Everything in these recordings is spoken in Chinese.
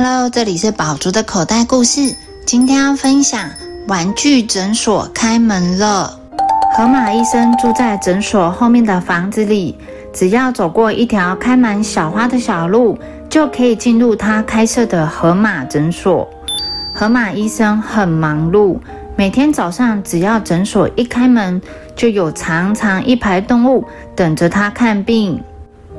Hello，这里是宝珠的口袋故事。今天要分享玩具诊所开门了。河马医生住在诊所后面的房子里，只要走过一条开满小花的小路，就可以进入他开设的河马诊所。河马医生很忙碌，每天早上只要诊所一开门，就有长长一排动物等着他看病。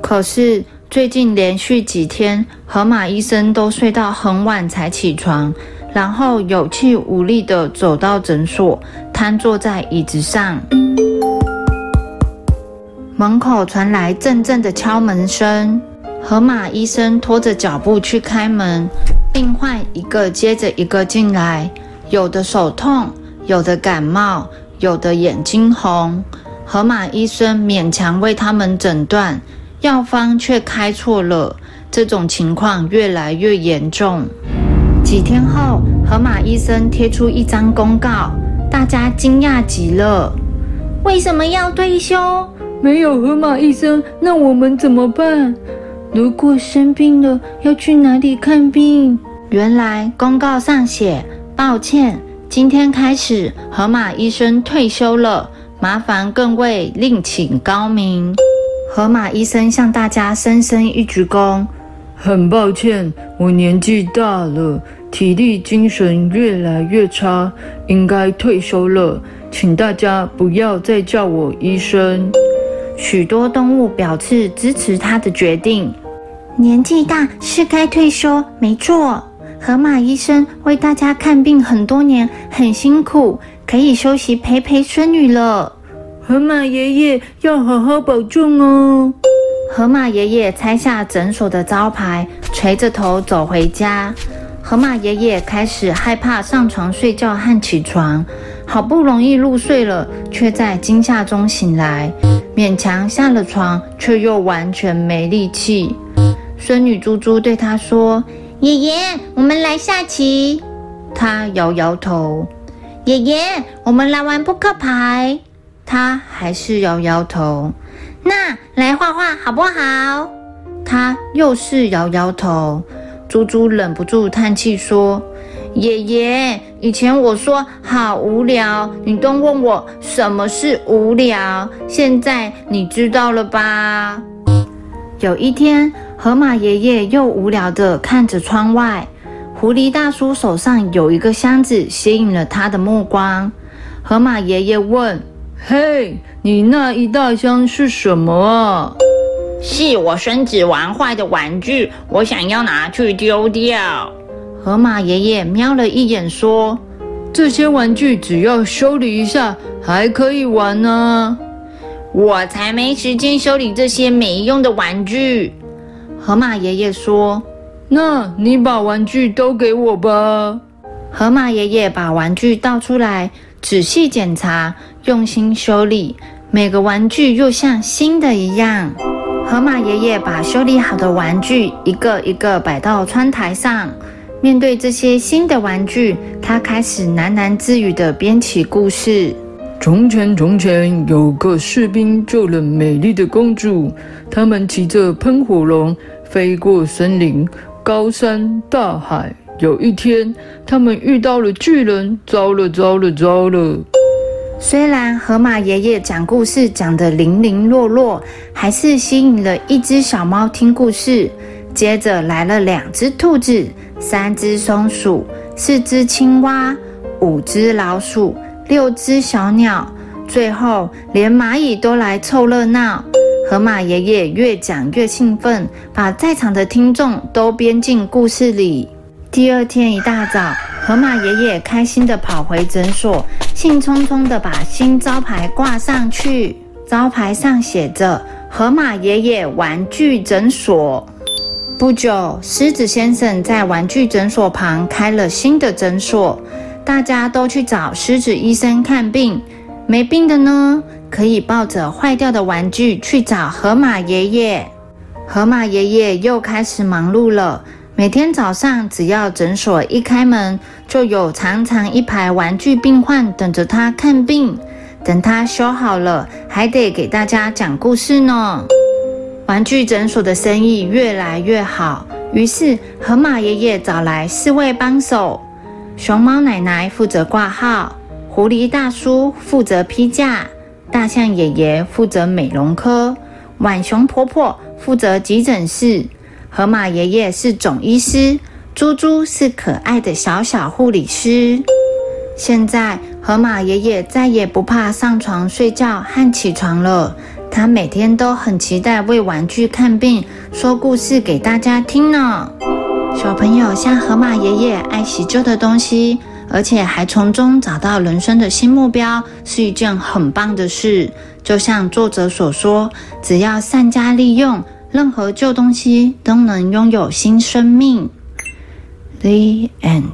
可是最近连续几天，河马医生都睡到很晚才起床，然后有气无力地走到诊所，瘫坐在椅子上。门口传来阵阵的敲门声，河马医生拖着脚步去开门。病患一个接着一个进来，有的手痛，有的感冒，有的眼睛红。河马医生勉强为他们诊断，药方却开错了。这种情况越来越严重。几天后，河马医生贴出一张公告，大家惊讶极了。为什么要退休？没有河马医生，那我们怎么办？如果生病了，要去哪里看病？原来公告上写：“抱歉，今天开始，河马医生退休了，麻烦各位另请高明。”河马医生向大家深深一鞠躬：“很抱歉，我年纪大了，体力精神越来越差，应该退休了，请大家不要再叫我医生。”许多动物表示支持他的决定。年纪大是该退休，没错。河马医生为大家看病很多年，很辛苦，可以休息陪陪孙女了。河马爷爷要好好保重哦。河马爷爷拆下诊所的招牌，垂着头走回家。河马爷爷开始害怕上床睡觉和起床，好不容易入睡了，却在惊吓中醒来。勉强下了床，却又完全没力气。孙女猪猪对他说：“爷爷，我们来下棋。”他摇摇头。“爷爷，我们来玩扑克牌。”他还是摇摇头。“那来画画好不好？”他又是摇摇头。猪猪忍不住叹气说。爷爷，以前我说好无聊，你都问我什么是无聊。现在你知道了吧？有一天，河马爷爷又无聊地看着窗外，狐狸大叔手上有一个箱子，吸引了他的目光。河马爷爷问：“嘿，你那一大箱是什么啊？”“是我孙子玩坏的玩具，我想要拿去丢掉。”河马爷爷瞄了一眼，说：“这些玩具只要修理一下，还可以玩呢。”我才没时间修理这些没用的玩具。河马爷爷说：“那你把玩具都给我吧。”河马爷爷把玩具倒出来，仔细检查，用心修理，每个玩具又像新的一样。河马爷爷把修理好的玩具一个一个摆到窗台上。面对这些新的玩具，他开始喃喃自语地编起故事。从前，从前有个士兵救了美丽的公主，他们骑着喷火龙飞过森林、高山、大海。有一天，他们遇到了巨人，糟了，糟了，糟了！虽然河马爷爷讲故事讲得零零落落，还是吸引了一只小猫听故事。接着来了两只兔子。三只松鼠，四只青蛙，五只老鼠，六只小鸟，最后连蚂蚁都来凑热闹。河马爷爷越讲越兴奋，把在场的听众都编进故事里。第二天一大早，河马爷爷开心地跑回诊所，兴冲冲地把新招牌挂上去。招牌上写着“河马爷爷玩具诊所”。不久，狮子先生在玩具诊所旁开了新的诊所，大家都去找狮子医生看病。没病的呢，可以抱着坏掉的玩具去找河马爷爷。河马爷爷又开始忙碌了。每天早上，只要诊所一开门，就有长长一排玩具病患等着他看病。等他修好了，还得给大家讲故事呢。玩具诊所的生意越来越好，于是河马爷爷找来四位帮手：熊猫奶奶负责挂号，狐狸大叔负责批假，大象爷爷负责美容科，浣熊婆婆负责急诊室。河马爷爷是总医师，猪猪是可爱的小小护理师。现在，河马爷爷再也不怕上床睡觉和起床了。他每天都很期待为玩具看病、说故事给大家听呢。小朋友像河马爷爷爱惜旧的东西，而且还从中找到人生的新目标，是一件很棒的事。就像作者所说，只要善加利用，任何旧东西都能拥有新生命。The end.